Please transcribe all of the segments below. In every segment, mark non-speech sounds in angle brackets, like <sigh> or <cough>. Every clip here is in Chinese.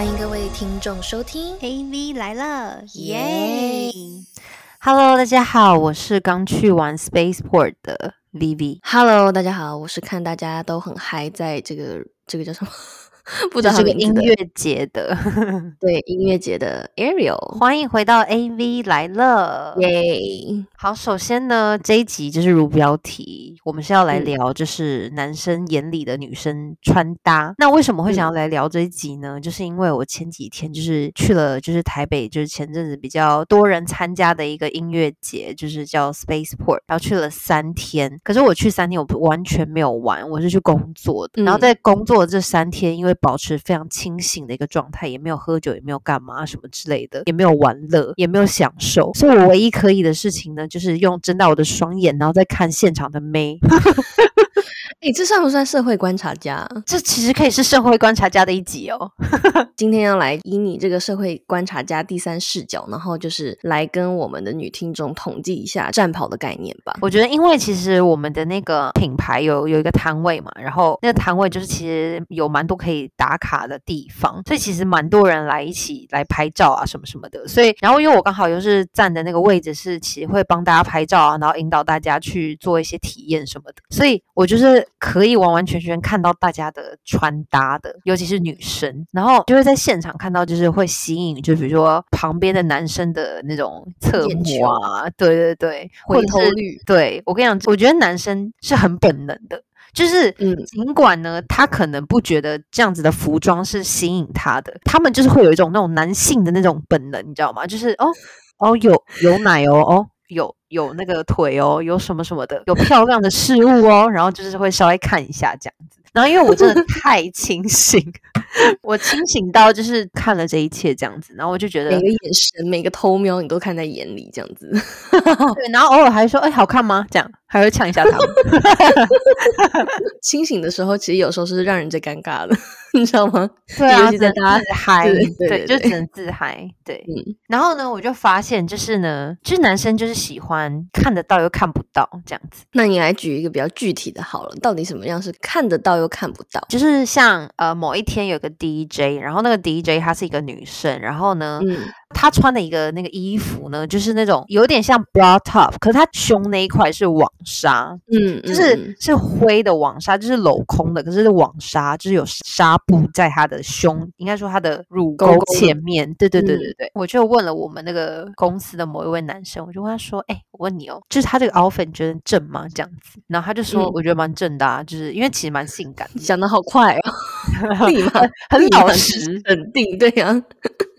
欢迎各位听众收听 AV 来了，耶！Hello，大家好，我是刚去完 Spaceport 的 Vivi。Hello，大家好，我是看大家都很嗨，在这个这个叫什么？不知道这个音乐节的，<laughs> 对音乐节的 Ariel，欢迎回到 AV 来了，耶！好，首先呢，这一集就是如标题，我们是要来聊，就是男生眼里的女生穿搭。那为什么会想要来聊这一集呢？就是因为我前几天就是去了，就是台北，就是前阵子比较多人参加的一个音乐节，就是叫 Spaceport，然后去了三天。可是我去三天，我完全没有玩，我是去工作的。然后在工作这三天，因为保持非常清醒的一个状态，也没有喝酒，也没有干嘛什么之类的，也没有玩乐，也没有享受，所以我唯一可以的事情呢，就是用睁大我的双眼，然后再看现场的妹。<laughs> 哎，这算不算社会观察家？这其实可以是社会观察家的一集哦。<laughs> 今天要来以你这个社会观察家第三视角，然后就是来跟我们的女听众统计一下战袍的概念吧。我觉得，因为其实我们的那个品牌有有一个摊位嘛，然后那个摊位就是其实有蛮多可以打卡的地方，所以其实蛮多人来一起来拍照啊什么什么的。所以，然后因为我刚好又是站的那个位置，是其实会帮大家拍照啊，然后引导大家去做一些体验什么的，所以我就是。可以完完全全看到大家的穿搭的，尤其是女生，然后就会在现场看到，就是会吸引，就比如说旁边的男生的那种侧目啊，对对对，回头率。对我跟你讲，我觉得男生是很本能的，就是尽管呢，他可能不觉得这样子的服装是吸引他的，他们就是会有一种那种男性的那种本能，你知道吗？就是哦哦，有有奶油哦。有有那个腿哦，有什么什么的，有漂亮的事物哦，然后就是会稍微看一下这样子。然后因为我真的太清醒，<laughs> 我清醒到就是看了这一切这样子，然后我就觉得每个眼神、每个偷瞄你都看在眼里这样子。对，然后偶尔还说：“哎，好看吗？”这样还会呛一下他们。<laughs> 清醒的时候，其实有时候是让人最尴尬的。你知道吗？对啊，在大家嗨，对，就只能自嗨。对，然后呢，我就发现，就是呢，就是男生就是喜欢看得到又看不到这样子。那你来举一个比较具体的好了，到底什么样是看得到又看不到？就是像呃，某一天有个 DJ，然后那个 DJ 她是一个女生，然后呢。他穿的一个那个衣服呢，就是那种有点像 bra top，可是他胸那一块是网纱，嗯，就是是灰的网纱，就是镂空的，可是网纱就是有纱布在他的胸，应该说他的乳沟前面。对对对对对，我就问了我们那个公司的某一位男生，我就问他说：“哎，我问你哦，就是他这个 outfit 你觉得正吗？”这样子，然后他就说：“我觉得蛮正的，啊，就是因为其实蛮性感。<laughs> ”想的好快哦，<laughs> 立马 <laughs> 很老实很定，对呀。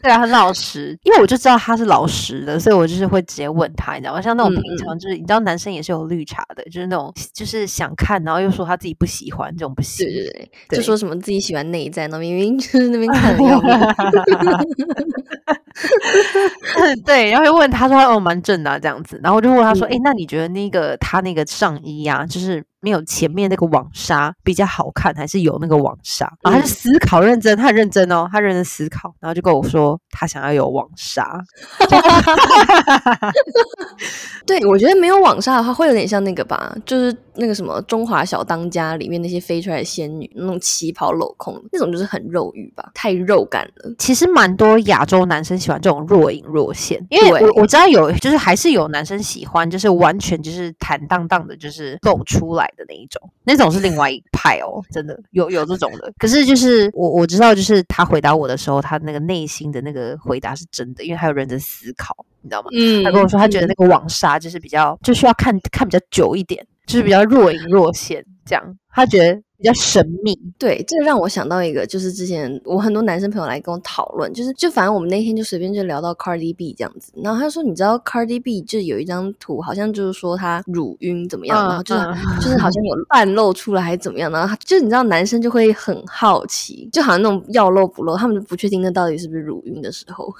对啊，很老实，因为我就知道他是老实的，所以我就是会直接问他，你知道吗？像那种平常就是，你知道男生也是有绿茶的，就是那种就是想看，然后又说他自己不喜欢，这种不行。对对对，就说什么自己喜欢内在，那明明就是那边看的要命。<laughs> 对，然后又问他说：“哦，蛮正的这样子。”然后我就问他说：“哎，那你觉得那个他那个上衣啊，就是没有前面那个网纱比较好看，还是有那个网纱？”然后他就思考认真，他很认真哦，他认真思考，然后就跟我说他想要有网纱。<laughs> 对，我觉得没有网纱的话，会有点像那个吧，就是那个什么《中华小当家》里面那些飞出来的仙女，那种旗袍镂空那种，就是很肉欲吧，太肉感了。其实蛮多亚洲男生喜欢这种若隐若现，因为我我知道有，就是还是有男生喜欢，就是完全就是坦荡荡的，就是露出来的那一种，那种是另外一派哦，<laughs> 真的有有这种的。可是就是我我知道，就是他回答我的时候，他那个内心的那个回答是真的，因为他有人在思考。你知道吗？嗯，他跟我说，他觉得那个网纱就是比较，就需要看看比较久一点，就是比较若隐若现这样。他觉得比较神秘。对，这个让我想到一个，就是之前我很多男生朋友来跟我讨论，就是就反正我们那天就随便就聊到 Cardi B 这样子，然后他说，你知道 Cardi B 就有一张图，好像就是说他乳晕怎么样，然后就是 <laughs> 就是好像有半露出来还是怎么样，然后就是你知道男生就会很好奇，就好像那种要露不露，他们就不确定那到底是不是乳晕的时候。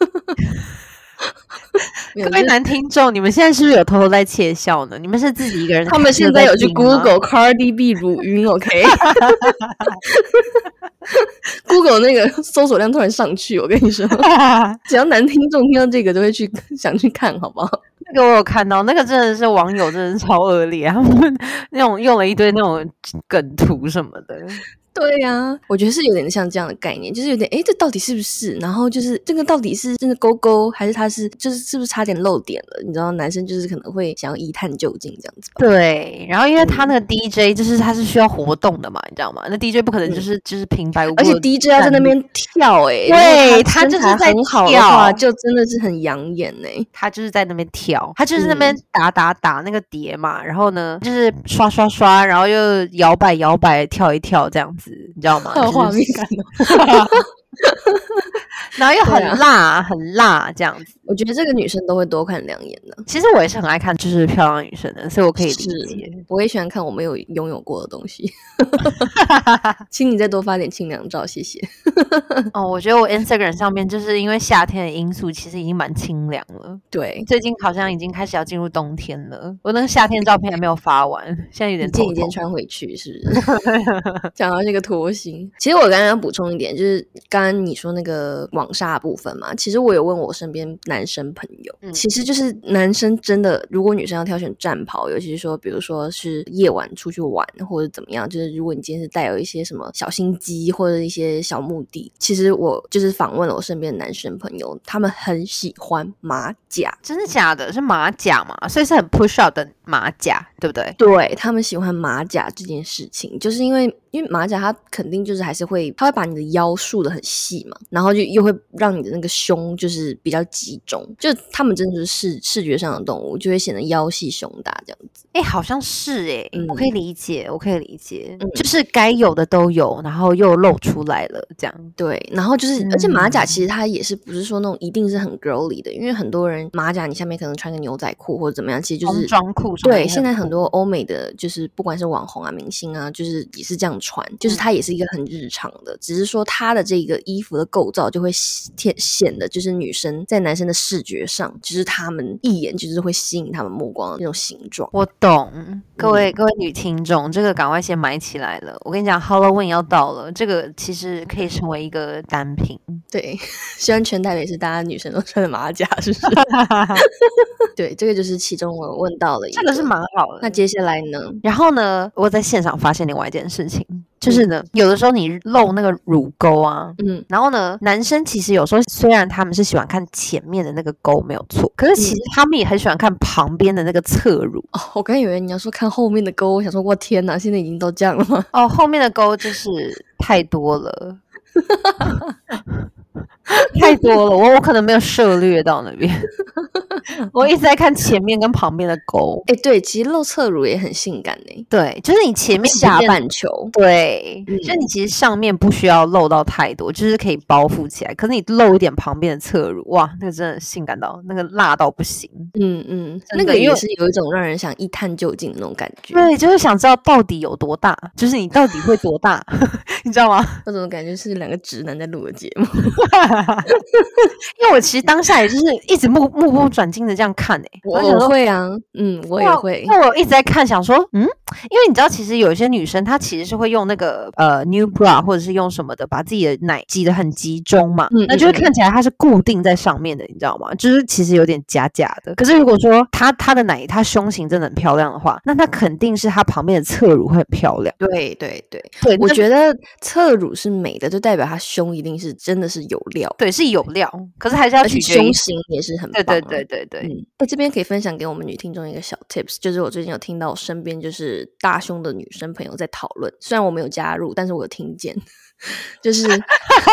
<laughs> 各位男听众，你们现在是不是有偷偷在窃笑呢？你们是自己一个人？<laughs> 他们现在有去 Google Cardi B 乳晕？OK，Google <laughs> 那个搜索量突然上去，我跟你说，<laughs> 只要男听众听到这个，都会去想去看，好不好？那个我有看到，那个真的是网友，真的是超恶劣，他们那种用了一堆那种梗图什么的。对呀、我觉得是有点像这样的概念，就是有点哎，这到底是不是？然后就是这个到底是真的勾勾，还是他是就是是不是差点漏点了？你知道，男生就是可能会想要一探究竟这样子吧。对，然后因为他那个 DJ 就是他是需要活动的嘛，你知道吗？那 DJ 不可能就是、就是平白无故而且 DJ 要在那边跳、诶，对他就是在很好的话，就真的是很养眼呢、他就是在那边跳，他就是那边嗯打打打那个碟嘛，然后呢就是刷刷刷，然后又摇摆摇摆跳一跳这样子，你知道吗？很 <laughs> 有画面感哦。<laughs> <laughs> 然后又很辣、很辣这样子。我觉得这个女生都会多看两眼的。其实我也是很爱看就是漂亮女生的，所以我可以理是解。我也喜欢看我没有拥有过的东西，<laughs> 请你再多发点清凉照，谢谢。哦，我觉得我 Instagram 上面就是因为夏天的因素，其实已经蛮清凉了。对，最近好像已经开始要进入冬天了，我那个夏天照片还没有发完，现在有一点头痛。件一件穿回去，是不是？<laughs> 讲到这个拖星，其实我刚刚要补充一点，就是刚刚你说那个网纱的部分嘛，其实我有问我身边男生朋友，嗯其实就是男生真的，如果女生要挑选战袍，尤其是说，比如说是夜晚出去玩或者怎么样，就是如果你今天是带有一些什么小心机或者一些小目的，其实我就是访问了我身边的男生朋友，他们很喜欢马甲。真的假的？是马甲嘛？所以是很 push out 的马甲，对不对？对他们喜欢马甲这件事情，就是因为因为马甲它肯定就是还是会，它会把你的腰束的很细嘛，然后就又会让你的那个胸就是比较集中，就他们真的是视视觉上的动物，就会显得腰细胸大这样子。哎，好像是哎、我可以理解，我可以理解，嗯。就是该有的都有，然后又露出来了，这样。对，然后就是，而且马甲嗯。其实它也是不是说那种一定是很 girly 的，因为很多人马甲你下面可能穿个牛仔裤或者怎么样，其实就是装裤对，现在很多欧美的就是不管是网红啊、明星啊，就是也是这样穿，就是嗯。它也是一个很日常的，只是说它的这个衣服的构造就会显显得就是女生在男生的视觉上，就是他们一眼就是会吸引他们目光的那种形状。我懂，各位、各位女听众，这个赶快先买起来了。我跟你讲，Halloween 要到了，这个其实可以成为一个单品。对，<laughs> 虽然全台北是大家女生都穿的马甲，是不是？<laughs> <laughs> 对，这个就是其中我问到了一个这个是蛮好的。那接下来呢？然后呢，我在现场发现另外一件事情，就是呢，有的时候你露那个乳沟啊，嗯，然后呢，男生其实有时候虽然他们是喜欢看前面的那个沟没有错，可是其实他们也很喜欢看旁边的那个侧乳。哦，我刚以为你要说看后面的沟，我想说，我天哪，现在已经都这样了吗？哦，后面的沟就是太多了。<laughs> 太多了，我我可能没有涉略到那边，我一直在看前面跟旁边的沟。哎，对，其实露侧乳也很性感呢、对，就是你前面下半球。对，嗯就你其实上面不需要露到太多，就是可以包覆起来。可是你露一点旁边的侧乳，哇，那个真的性感到那个辣到不行。嗯嗯，那个也是有一种让人想一探究竟的那种感觉。对，就是想知道到底有多大，就是你到底会多大，<laughs> 你知道吗？那种感觉是两个直男在录的节目。<laughs> <laughs> 因为我其实当下也就是一直目目不转睛的这样看诶、我想说我会啊，嗯，我也会那。我一直在看，想说，嗯，因为你知道，其实有一些女生她其实是会用那个呃 new bra 或者是用什么的，把自己的奶挤得很集中嘛，嗯那就会看起来它是固定在上面的，你知道吗？就是其实有点假假的。可是如果说她她的奶她胸型真的很漂亮的话，那她肯定是她旁边的侧乳会很漂亮。对对对，我觉得侧乳是美的，就代表她胸一定是真的是有料，对是有料，可是还是要而且取胸。型也是很棒、对啊。对对对对，嗯，哎，这边可以分享给我们女听众一个小 tips，就是我最近有听到我身边就是大胸的女生朋友在讨论，虽然我没有加入，但是我有听见，就是，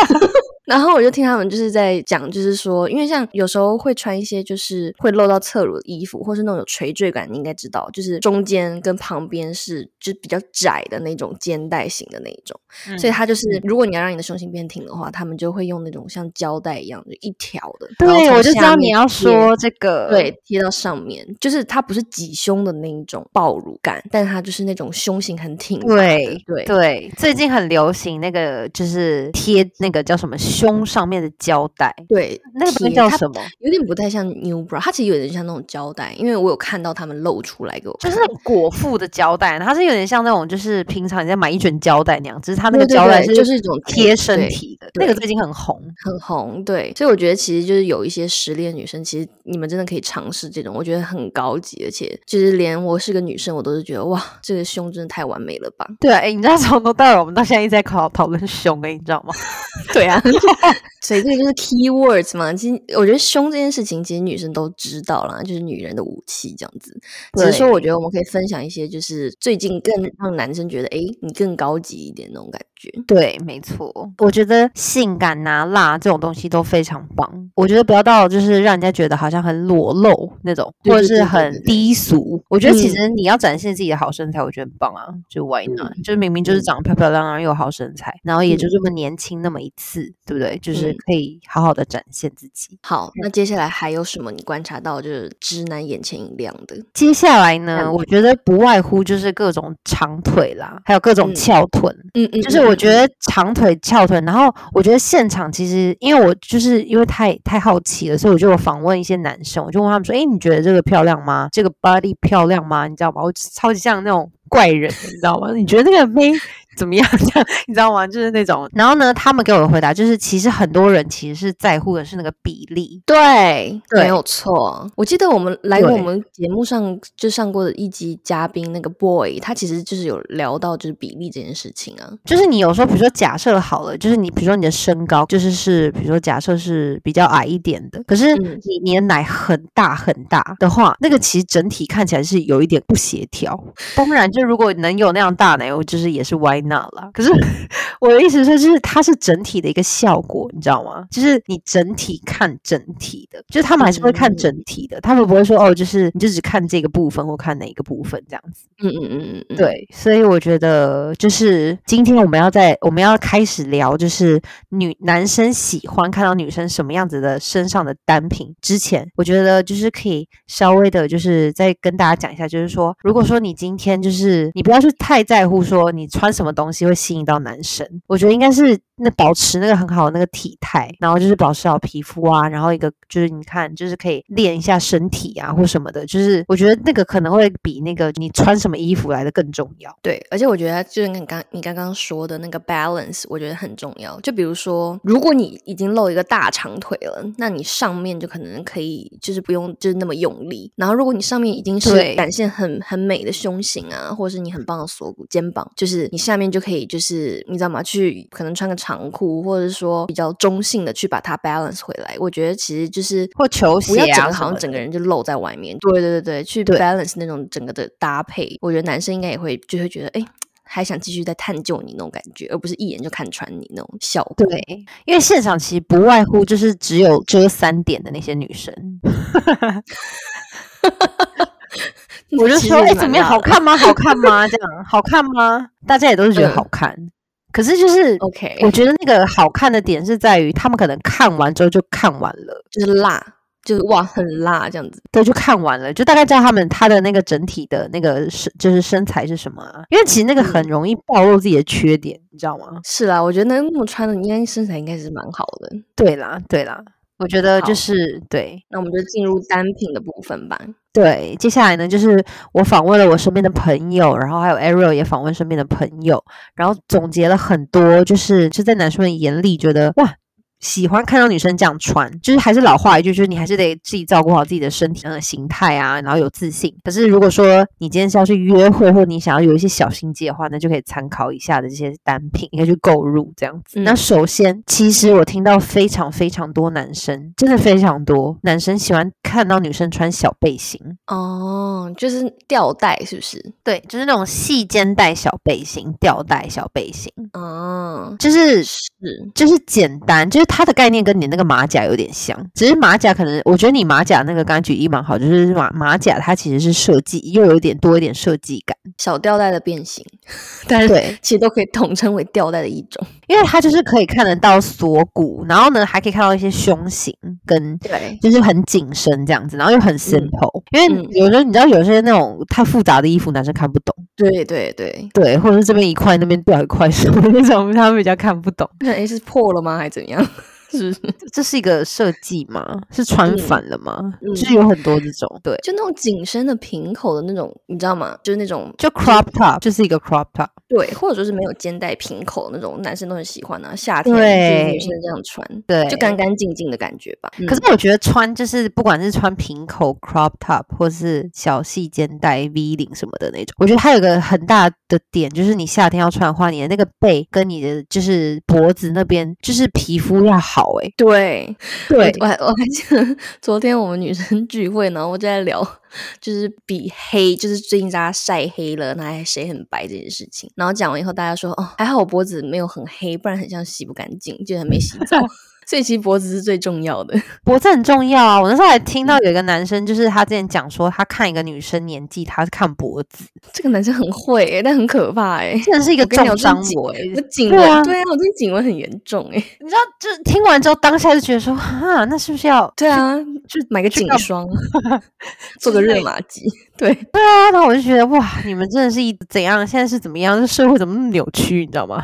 <laughs> 然后我就听他们就是在讲，就是说，因为像有时候会穿一些就是会露到侧乳的衣服，或是那种有垂坠感，你应该知道，就是中间跟旁边是就比较窄的那种肩带型的那一种，所以它就是如果你要让你的胸型变挺的话，他们就会用那种像胶带一样的一条的，对，我就知道你要说这个，对，贴到上面，就是它不是挤胸的那一种爆乳感，但它就是那种胸型很挺。对对对，最近很流行那个，就是贴那个叫什么胸上面的胶带，对，那个叫什么？有点不太像 New Bra，它其实有点像那种胶带，因为我有看到他们露出来给我看，就是裹腹的胶带，它是有点像那种，就是平常你在买一卷胶带那样，只是它那个胶带对就是一种贴身体的，对那个最近很红。很红。对，所以我觉得其实就是有一些实力的女生，其实你们真的可以尝试这种，我觉得很高级，而且就是连我是个女生，我都是觉得哇，这个胸真的太完美了吧？对啊，哎，你知道从头到尾我们到现在一直在讨讨论胸，哎，你知道吗？<laughs> 对啊，<laughs> 所以这个就是 key words 嘛。其实我觉得凶这件事情，其实女生都知道啦，就是女人的武器这样子。只是说，我觉得我们可以分享一些，就是最近更让男生觉得，哎，你更高级一点那种感觉。对，没错，我觉得性感呐、辣这种东西都非常棒。我觉得不要到就是让人家觉得好像很裸露那种，或者是很低俗。我觉得其实你要展现自己的好身材，我觉得很棒啊。就 Why not？就是明明就是长得漂漂亮亮又有好身材，然后也就这么年轻那么一次，对不对？就是可以好好的展现自己。好，那接下来还有什么你观察到就是直男眼前一亮的？接下来呢，我觉得不外乎就是各种长腿啦，还有各种翘臀。嗯嗯，就是我。我觉得长腿翘臀，然后我觉得现场其实，因为我就是因为太太好奇了，所以我就访问一些男生，我就问他们说：“哎，你觉得这个漂亮吗？这个 body 漂亮吗？你知道吗？我超级像那种怪人，你知道吗？你觉得那个妹？”怎么样？这样你知道吗？就是那种，然后呢，他们给我的回答就是，其实很多人其实是在乎的是那个比例。对，没有错。我记得我们来过我们节目上就上过的一集嘉宾那个 boy，他其实就是有聊到就是比例这件事情啊。就是你有时候比如说假设好了，就是你比如说你的身高就是是比如说假设是比较矮一点的，可是你你的奶很大很大的话，那个其实整体看起来是有一点不协调。当然，就如果能有那样大奶，我就是也是歪。那了，可是 <laughs> 我的意思是，就是它是整体的一个效果，你知道吗？就是你整体看整体的，就是他们还是会看整体的，他们不会说哦，就是你就只看这个部分或看哪一个部分这样子。嗯嗯嗯嗯，对。所以我觉得，就是今天我们要在我们要开始聊，就是女男生喜欢看到女生什么样子的身上的单品之前，我觉得就是可以稍微的，就是再跟大家讲一下，就是说，如果说你今天就是你不要去太在乎说你穿什么。东西会吸引到男生，我觉得应该是那保持那个很好的那个体态，然后就是保持好皮肤啊，然后一个就是你看，就是可以练一下身体啊或什么的，就是我觉得那个可能会比那个你穿什么衣服来的更重要。对，而且我觉得就是你刚你刚刚说的那个 balance，我觉得很重要。就比如说，如果你已经露一个大长腿了，那你上面就可能可以就是不用就是那么用力。然后如果你上面已经是展现很很美的胸型啊，或者是你很棒的锁骨、肩膀，就是你下面。就可以，就是你知道吗？去可能穿个长裤，或者是说比较中性的去把它 balance 回来。我觉得其实就是或球鞋啊，好像整个人就露在外面。对对对对，去 balance 那种整个的搭配，我觉得男生应该也会就会觉得，哎，还想继续再探究你那种感觉，而不是一眼就看穿你那种效果。对，因为现场其实不外乎就是只有遮三点的那些女生。<laughs> 我就说，哎，怎么样？好看吗？好看吗？这样好看吗？大家也都是觉得好看。可是就是，OK，我觉得那个好看的点是在于，他们可能看完之后就看完了，就是辣，就是哇，很辣这样子。对，就看完了，就大概知道他们他的那个整体的那个身，就是身材是什么啊？因为其实那个很容易暴露自己的缺点，你知道吗？是啦，我觉得那么穿的，应该身材应该是蛮好的。对啦，对啦。我觉得就是对，那我们就进入单品的部分吧。对，接下来呢，就是我访问了我身边的朋友，然后还有 Ariel 也访问身边的朋友，然后总结了很多，就是就在男生们眼里觉得哇。喜欢看到女生这样穿，就是还是老话一句，就是你还是得自己照顾好自己的身体的形态啊，然后有自信。可是如果说你今天是要去约会，或你想要有一些小心机的话，那就可以参考以下的这些单品，应该去购入这样子。那首先，其实我听到非常非常多男生，真的非常多男生喜欢看到女生穿小背心哦，就是吊带是不是？对，就是那种细肩带小背心，吊带小背心。哦，就是是，就是简单，就是。它的概念跟你那个马甲有点像，只是马甲可能，我觉得你马甲那个柑橘衣蛮好，就是马马甲它其实是设计，又有点多一点设计感，小吊带的变形，<laughs> 但是对，其实都可以统称为吊带的一种，<laughs> 因为它就是可以看得到锁骨，然后呢还可以看到一些胸型跟对，就是很紧身这样子，然后又很 simple，因为有时候你知道有些那种太复杂的衣服男生看不懂，对对对。对，或者是这边一块那边掉一块什么那种，他们比较看不懂，那诶是破了吗？还是怎样？是？<laughs> 这是一个设计吗？是穿嗯反了吗？嗯就是有很多这种，对，就那种紧身的平口的那种，你知道吗？就是那种就 crop top 就是一个 crop top，对，或者说是没有肩带平口那种，男生都很喜欢啊。夏天对就是女生这样穿，对，就干干净净的感觉吧。可是我觉得穿就是不管是穿平口 crop top 或是小细肩带 V 领什么的那种，我觉得它有个很大的点，就是你夏天要穿的话，你的那个背跟你的就是脖子那边就是皮肤要好诶、对对我我还我还记得 <laughs> 昨天我们女生聚会，然后我就在聊，就是比黑，就是最近大家晒黑了，那还谁很白这件事情。然后讲完以后，大家说哦，还好我脖子没有很黑，不然很像洗不干净，就很没洗澡。所以其实脖子是最重要的。<laughs> 脖子很重要啊！我那时候还听到有一个男生，就是他之前讲说，他看一个女生年纪，他是看脖子，这个男生很会、欸，但很可怕哎、真的是一个重伤我诶、颈纹，对啊我这颈纹很严重哎、你知道，就是听完之后，当下就觉得说，哈，那是不是要 <laughs> 对啊，就买个颈霜，<laughs> 做个热玛吉。对，对啊，然后我就觉得哇，你们真的是一怎样？现在是怎么样？这社会怎么那么扭曲？你知道吗？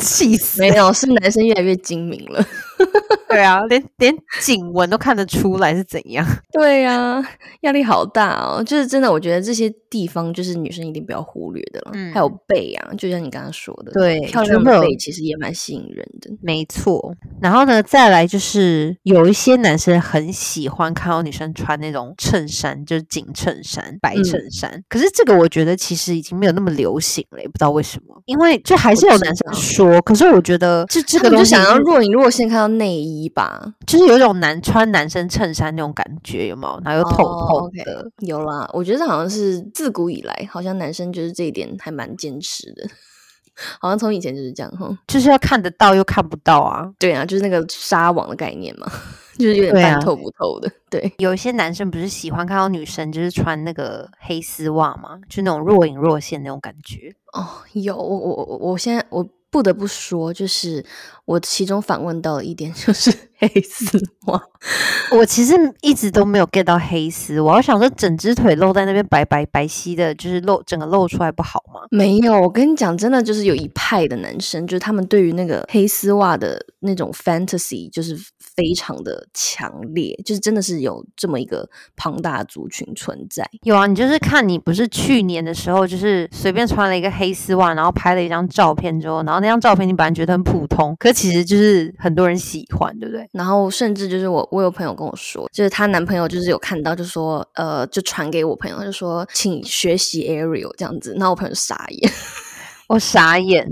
气死！没有，是男生越来越精明了。<laughs> 对啊，连连颈纹都看得出来是怎样。<laughs> 对呀、压力好大哦。就是真的，我觉得这些地方就是女生一定不要忽略的了。嗯还有背啊，就像你刚刚说的，对漂亮的背其实也蛮吸引人的。没错，然后呢，再来就是有一些男生很喜欢看到女生穿那种衬衫，就是紧衬衫、白嗯衬衫。可是这个我觉得其实已经没有那么流行了，也不知道为什么。因为就还是有男生说，可是我觉得这这个东西是想要若隐若现看到内衣吧？就是有一种男穿男生衬衫那种感觉，有没有？然后又透哦透的。有啦，我觉得好像是自古以来，好像男生就是这一点还蛮坚持的。<laughs> 好像从以前就是这样哈。就是要看得到又看不到啊。对啊，就是那个纱网的概念嘛，<laughs> 就是有点半透不透的。对，有一些男生不是喜欢看到女生就是穿那个黑丝袜嘛，就那种若隐若现那种感觉。哦，有我我我我现在我不得不说，就是我其中访问到的一点 <laughs> 就是黑丝袜，<laughs> 我其实一直都没有 get 到黑丝袜，我想说整只腿露在那边白白白皙的，就是露整个露出来不好吗？没有。我跟你讲，真的就是有一派的男生，就是他们对于那个黑丝袜的那种 fantasy，就是非常的强烈，就是真的是有这么一个庞大的族群存在。有啊，你就是看你不是去年的时候，就是随便穿了一个黑丝袜，然后拍了一张照片之后，然后那张照片你本来觉得很普通，可其实就是很多人喜欢，对不对？然后甚至就是我，我有朋友跟我说，就是她男朋友就是有看到，就说呃，就传给我朋友，他就说请学习 Ariel 这样子，然后我朋友就傻眼。<laughs> 我傻眼，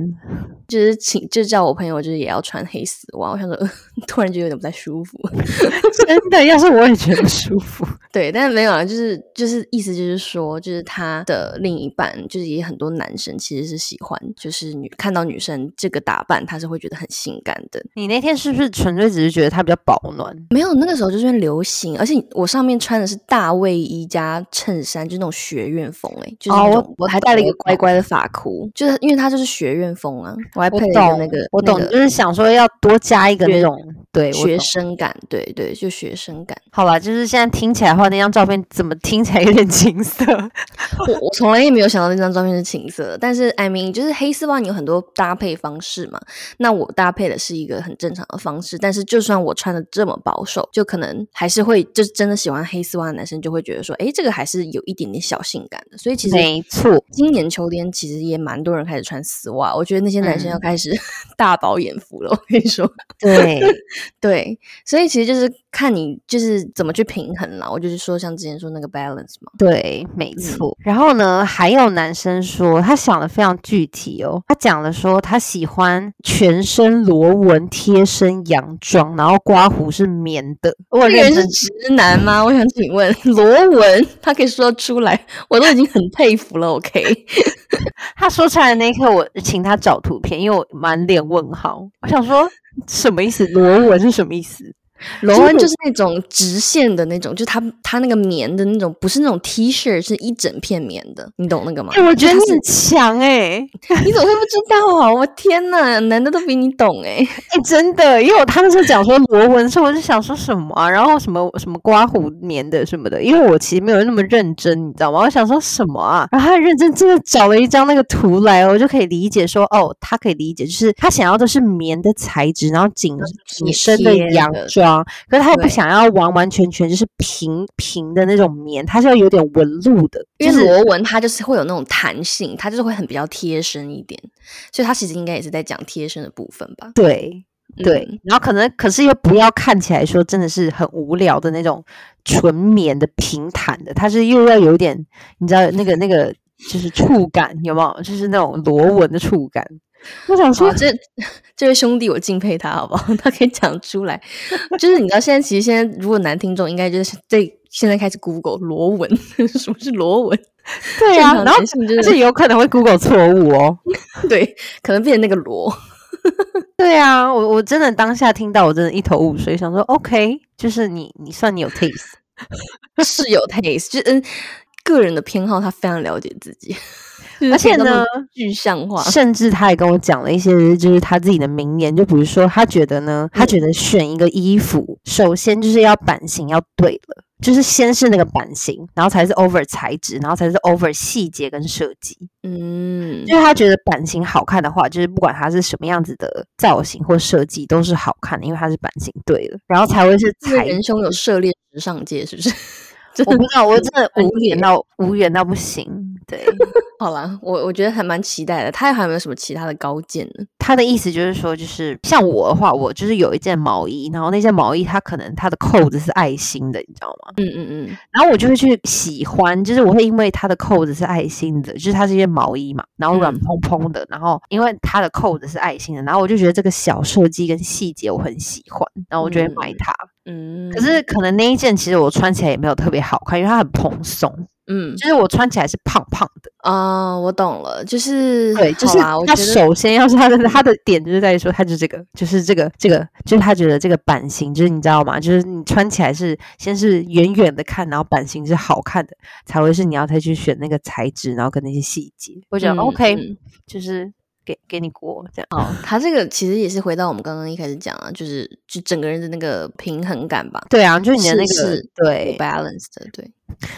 就是请就叫我朋友就是也要穿黑丝袜，我想说、呃、突然就有点不太舒服。<laughs> 真的，要是我也觉得不舒服。<laughs> 对，但是没有啊，就是就是意思就是说，就是他的另一半就是也很多男生其实是喜欢，就是女看到女生这个打扮，他是会觉得很性感的。你那天是不是纯粹只是觉得它比较保暖？没有，那个时候就是流行，而且我上面穿的是大卫衣加衬衫，就是那种学院风、欸，就是哦我、我还戴了一个乖乖的发箍，就是因为它就是学院风啊，我还配我了一懂个那个我懂，那个就是想说要多加一个那学种对我学生感，对对，就学生感。好吧，就是现在听起来的话，那张照片怎么听起来有点青涩？<laughs> 我我从来也没有想到那张照片是青色的，但是 I mean 就是黑丝袜，你有很多搭配方式嘛。那我搭配的是一个很正常的方式，但是就算我穿的这么保守，就可能还是会，就是真的喜欢黑丝袜的男生就会觉得说，哎，这个还是有一点点小性感的。所以其实没错，今年秋天其实也蛮多人开始穿丝袜，我觉得那些男生要嗯开始 <laughs> 大饱眼福了。我跟你说，对，对，所以其实就是看你就是怎么去平衡啦。我就是说，像之前说那个 balance 嘛，对，没嗯错。然后呢，还有男生说他想的非常具体哦，他讲了说他喜欢全身螺纹贴身洋装，然后刮胡是棉的。我这个人是直男吗？我想请问，螺纹他可以说出来，我都已经很佩服了。<laughs> OK，他说出来的那一刻，我请他找图片，因为我满脸问号。我想说什么意思？螺纹是什么意思？螺纹就是那种直线的那种，就它它那个棉的那种，不是那种 T 恤，是一整片棉的，你懂那个吗？我觉得你很强哎，<laughs> 你怎么会不知道啊？我天呐，男的都比你懂哎 <laughs> 哎，真的，因为我他那时候讲说螺纹，时候我就想说什么啊，然后什么什么刮胡棉的什么的，因为我其实没有那么认真，你知道吗？我想说什么啊，然后他认真真的找了一张那个图来，我就可以理解说，哦，他可以理解，就是他想要的是棉的材质，然后紧紧身的洋装，可是他也不想要完完全全就是平平的那种棉，它是要有点纹路的，因为螺纹它就是会有那种弹性，它就是会很比较贴身一点，所以它其实应该也是在讲贴身的部分吧？对对，然后可能可是又不要看起来说真的是很无聊的那种纯棉的平坦的，它是又要有点你知道那个那个就是触感有没有？就是那种螺纹的触感。我想说，这 <laughs> 这位兄弟，我敬佩他，好不好？<laughs> 他可以讲出来。就是你知道，现在其实现在如果男听众，应该就是对现在开始 Google 螺纹，<laughs> 什么是螺纹？对啊，然后是有可能会 Google 错误哦。对，可能变成那个螺。对啊，我我真的当下听到，我真的一头雾水，想说 OK，就是你你算你有 taste，是有 taste，就嗯，个人的偏好，他非常了解自己。<laughs> 而且呢，具象化，甚至他也跟我讲了一些，就是他自己的名言。就比如说，他觉得呢，他觉得选一个衣服，首先就是要版型要对了，就是先是那个版型，然后才是 over 材质，然后才是 over 细节跟设计。嗯，就是他觉得版型好看的话，就是不管它是什么样子的造型或设计都是好看的，因为它是版型对了，然后才会是。仁兄有涉猎时尚界，是不是？我不知道，我真的无言到无言到不行。对，好啦，我我觉得还蛮期待的。他还有没有什么其他的高见呢？他的意思就是说，就是像我的话，我就是有一件毛衣，然后那件毛衣它可能它的扣子是爱心的，你知道吗？嗯嗯嗯。然后我就会去喜欢，就是我会因为它的扣子是爱心的，就是它是一件毛衣嘛，然后软蓬蓬的，然后因为它的扣子是爱心的，然后我就觉得这个小设计跟细节我很喜欢，然后我就会买它。嗯，可是可能那一件其实我穿起来也没有特别好看，因为它很蓬松。嗯，就是我穿起来是胖胖的啊。我懂了，就是对，就是他首先要是他的他的点就是在于说，他就这个，就是这个这个，就是他觉得这个版型，就是你知道吗？就是你穿起来是先是远远的看，然后版型是好看的，才会是你要再去选那个材质，然后跟那些细节。我觉得 OK，就是。给给你过这样哦，他这个其实也是回到我们刚刚一开始讲啊，就是就整个人的那个平衡感吧。对啊，就是你的那个对 balance 的对。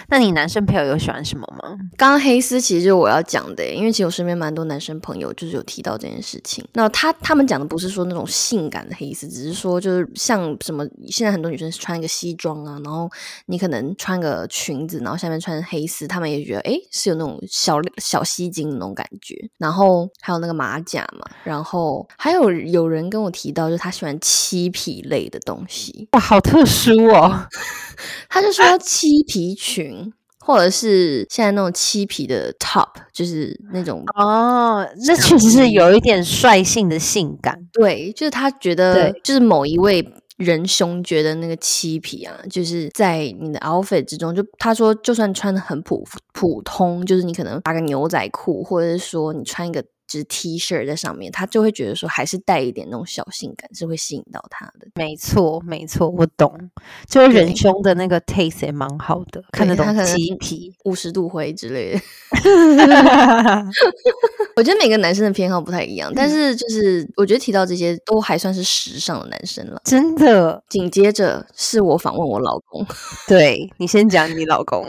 那你男生朋友有喜欢什么吗？刚刚黑丝其实就是我要讲的，因为其实我身边蛮多男生朋友就是有提到这件事情。那他他们讲的不是说那种性感的黑丝，只是说就是像什么现在很多女生穿一个西装啊，然后你可能穿个裙子，然后下面穿黑丝，他们也觉得哎是有那种小小吸睛的那种感觉。然后还有那个马甲嘛，然后还有有人跟我提到，就是他喜欢漆皮类的东西。哇，好特殊哦！<laughs> 他就说漆皮裙，或者是现在那种漆皮的 top，就是那种哦，那确实是有一点率性的性感。对，就是他觉得，就是某一位仁兄觉得那个漆皮啊，就是在你的 outfit 之中，就他说，就算穿的很普普通，就是你可能搭个牛仔裤，或者是说你穿一个。就是 T 恤在上面，他就会觉得说还是带一点那种小性感，是会吸引到他的。没错，没错，我懂。就是人胸的那个 taste 也蛮好的，看得懂鸡皮、五十度灰之类的。<laughs> 我觉得每个男生的偏好不太一样，但是就是我觉得提到这些都还算是时尚的男生了。真的。紧接着是我访问我老公，<laughs> 对你先讲你老公，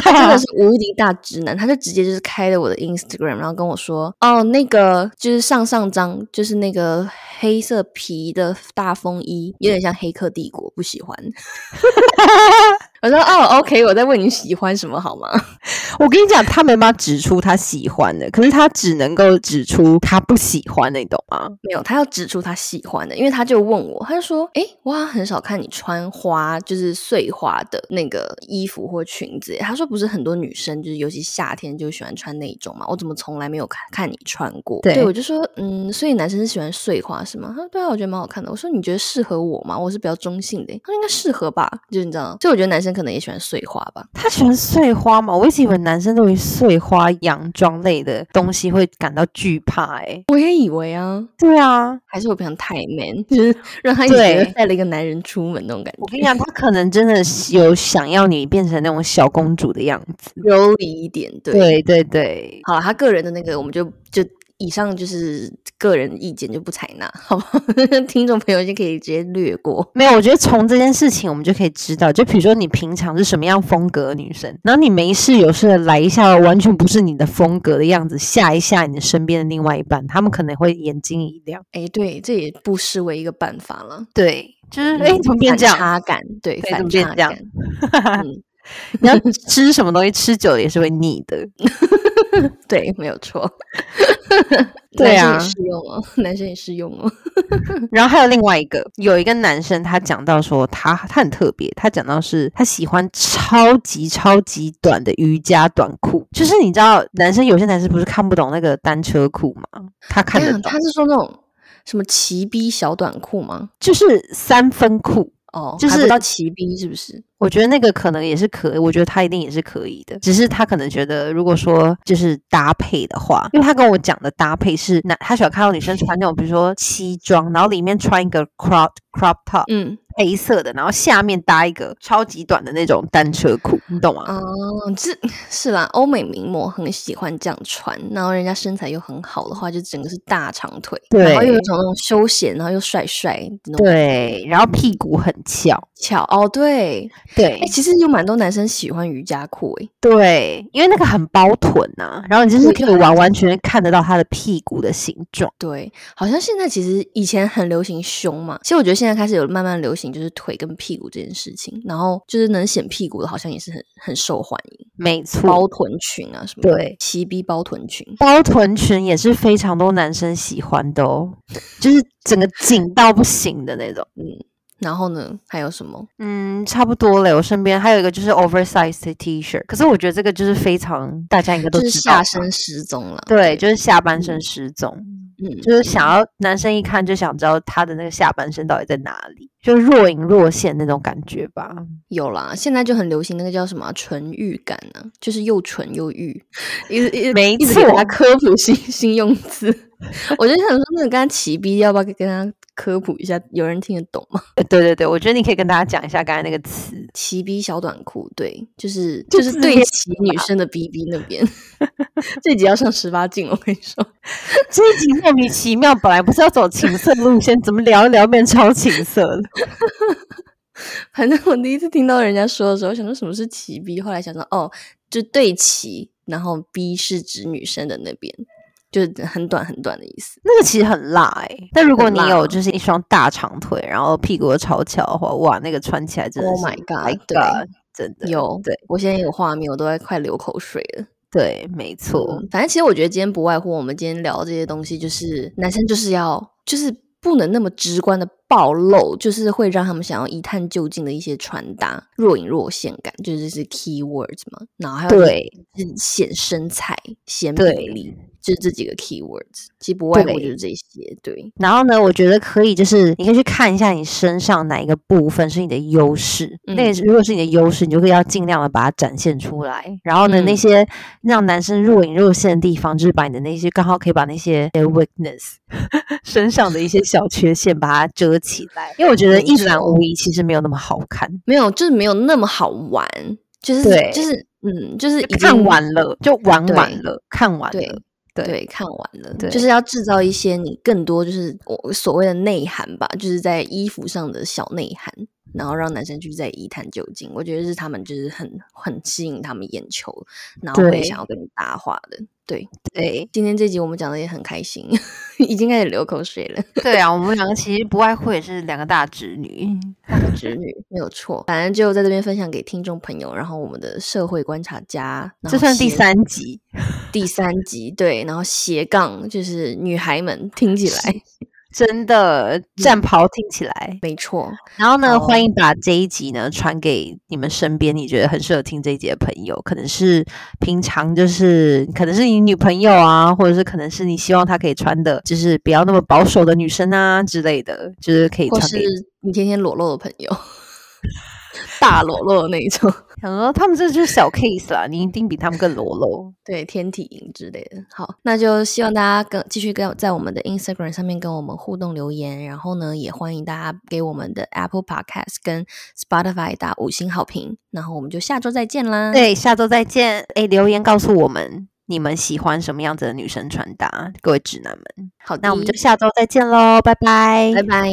他真的是无敌大直男，他就直接就是开了我的 Instagram，然后跟我说：“哦，那。”个就是上上张，就是那个黑色皮的大风衣，有点像黑客帝国，不喜欢。<laughs> 我说哦，OK，我在问你喜欢什么好吗？<laughs> 我跟你讲，他没办法指出他喜欢的，可是他只能够指出他不喜欢，你懂吗？没有，他要指出他喜欢的，因为他就问我，他就说，哎，我很少看你穿花，就是碎花的那个衣服或裙子。他说，不是很多女生就是尤其夏天就喜欢穿那种嘛？我怎么从来没有看看你穿过？对，我就说，嗯，所以男生是喜欢碎花是吗？他说，对啊，我觉得蛮好看的。我说，你觉得适合我吗？我是比较中性的。他说，应该适合吧？就是你知道，所以我觉得男生。生可能也喜欢碎花吧。他喜欢碎花吗？我一直以为男生对于碎花洋装类的东西会感到惧怕、欸。我也以为啊，对啊，还是我平常太 man，就是让他一直觉得带了一个男人出门那种感觉。我跟你讲，他可能真的有想要你变成那种小公主的样子。柔理一点，对对对对，好了，他个人的那个我们就就以上就是个人意见，就不采纳，好不好？<laughs> 听众朋友就可以直接略过。没有，我觉得从这件事情我们就可以知道，就比如说你平常是什么样风格的女生，然后你没事有事的来一下，完全不是你的风格的样子，吓一下你身边的另外一半，他们可能会眼睛一亮。哎，对，这也不失为一个办法了。对，就是哎，怎么变这样？反差感，对，反差感。<laughs> 嗯，<laughs> 你要吃什么东西，吃久了也是会腻的。<laughs> 对，没有错。<laughs> 对啊男生也适用哦，男生也适用哦。然后还有另外一个，有一个男生他讲到说他他很特别，他讲到是他喜欢超级超级短的瑜伽短裤，就是你知道男生有些男生不是看不懂那个单车裤吗？他看得懂他，是说那种什么齐逼小短裤吗？就是三分裤。哦，就是到齐逼是不是？我觉得那个可能也是可以，我觉得他一定也是可以的，只是他可能觉得，如果说就是搭配的话，因为他跟我讲的搭配是男，他喜欢看到女生穿那种，比如说西装，然后里面穿一个 crop crop top，嗯，黑色的，然后下面搭一个超级短的那种单车裤，你懂吗？哦，这是啦，欧美名模很喜欢这样穿，然后人家身材又很好的话，就整个是大长腿，对然后又有一种那种休闲，然后又帅帅对，然后屁股很翘，翘哦，对，对哎，其实有蛮多男生喜欢瑜伽裤，哎，对，因为那个很包臀呐、然后你就是可以完完全全看得到他的屁股的形状。对，好像现在其实以前很流行胸嘛，其实我觉得现在开始有慢慢流行就是腿跟屁股这件事情，然后就是能显屁股的，好像也是很很受欢迎，没错，包臀裙啊什么的，对齐逼包臀裙，包臀裙也是非常多男生喜欢的哦，就是整个紧到不行的那种。然后呢还有什么？嗯，差不多嘞。我身边还有一个就是 oversized 的 T 恤，可是我觉得这个就是非常大家应该都知道是下身失踪了，对，就是下半身失踪，嗯，就是想要男生一看就想知道他的那个下半身到底在哪里，就若隐若现那种感觉吧。有啦，现在就很流行那个叫什么啊纯欲感啊，就是又纯又欲，<laughs> 一直一直没一直给大家错科普新新用词。我就想说，那个刚刚起逼，要不要跟他科普一下？有人听得懂吗？<laughs> 呃对对对，我觉得你可以跟大家讲一下刚才那个词。齐逼小短裤，对，就是就就是对齐女生的逼逼那边。<laughs> 这集要上十八禁，我跟你说。<laughs> 这一集莫名其妙，本来不是要走情色路线，怎么聊一聊变超情色了？反正我第一次听到人家说的时候，想说什么是齐逼，后来想说哦，就对齐，然后逼是指女生的那边，就是很短很短的意思。那个其实很辣哎、但如果你有就是一双大长腿，然后屁股又超翘的话，哇，那个穿起来真的 Oh my god，对真的有，对我现在有画面，我都在快流口水了。对，没错，嗯反正其实我觉得今天不外乎我们今天聊这些东西，就是男生就是要就是不能那么直观的暴露，就是会让他们想要一探究竟的一些穿搭，若隐若现感，就是这是 key words 嘛。然后还有对就是显身材、显美丽，就是这几个 key words。其实不外乎就是这些，对。然后呢，我觉得可以，就是你可以去看一下你身上哪一个部分是你的优势。那如果是你的优势，你就可以要尽量的把它展现出来。然后呢，那嗯些让男生若隐若现的地方，就是把你的那些刚好可以把那些 weakness 身上的一些小缺陷把它遮起来。因为我觉得一览无遗其实没有那么好看，没有，就是没有那么好玩，就是对就是嗯，就是已看完了就玩完了，看完了。对对，看完了，对就是要制造一些你更多就是我所谓的内涵吧，就是在衣服上的小内涵，然后让男生去再一探究竟。我觉得是他们就是很很吸引他们眼球，然后会想要跟你搭话的。对，对今天这集我们讲的也很开心，<laughs> 已经开始流口水了。对啊，我们两个其实不外乎也是两个大侄女。大侄女没有错，反正就在这边分享给听众朋友，然后我们的社会观察家，这算第三集，第三集对，然后斜杠就是女孩们听起来真的战袍听起来。没错，然后呢，好欢迎把这一集呢传给你们身边你觉得很适合听这一集的朋友，可能是平常就是可能是你女朋友啊，或者是可能是你希望她可以穿的，就是不要那么保守的女生啊之类的，就是可以传给。你天天裸露的朋友，<laughs> 大裸露的那一种。<laughs> 然后他们这就是小 case 啦，你一定比他们更裸露。对，天体营之类的。好，那就希望大家跟继续跟在我们的 Instagram 上面跟我们互动留言，然后呢，也欢迎大家给我们的 Apple Podcast 跟 Spotify 打五星好评。然后我们就下周再见啦。对，下周再见。哎，留言告诉我们你们喜欢什么样子的女生穿搭，各位直男们。好，那我们就下周再见喽，拜拜，拜拜。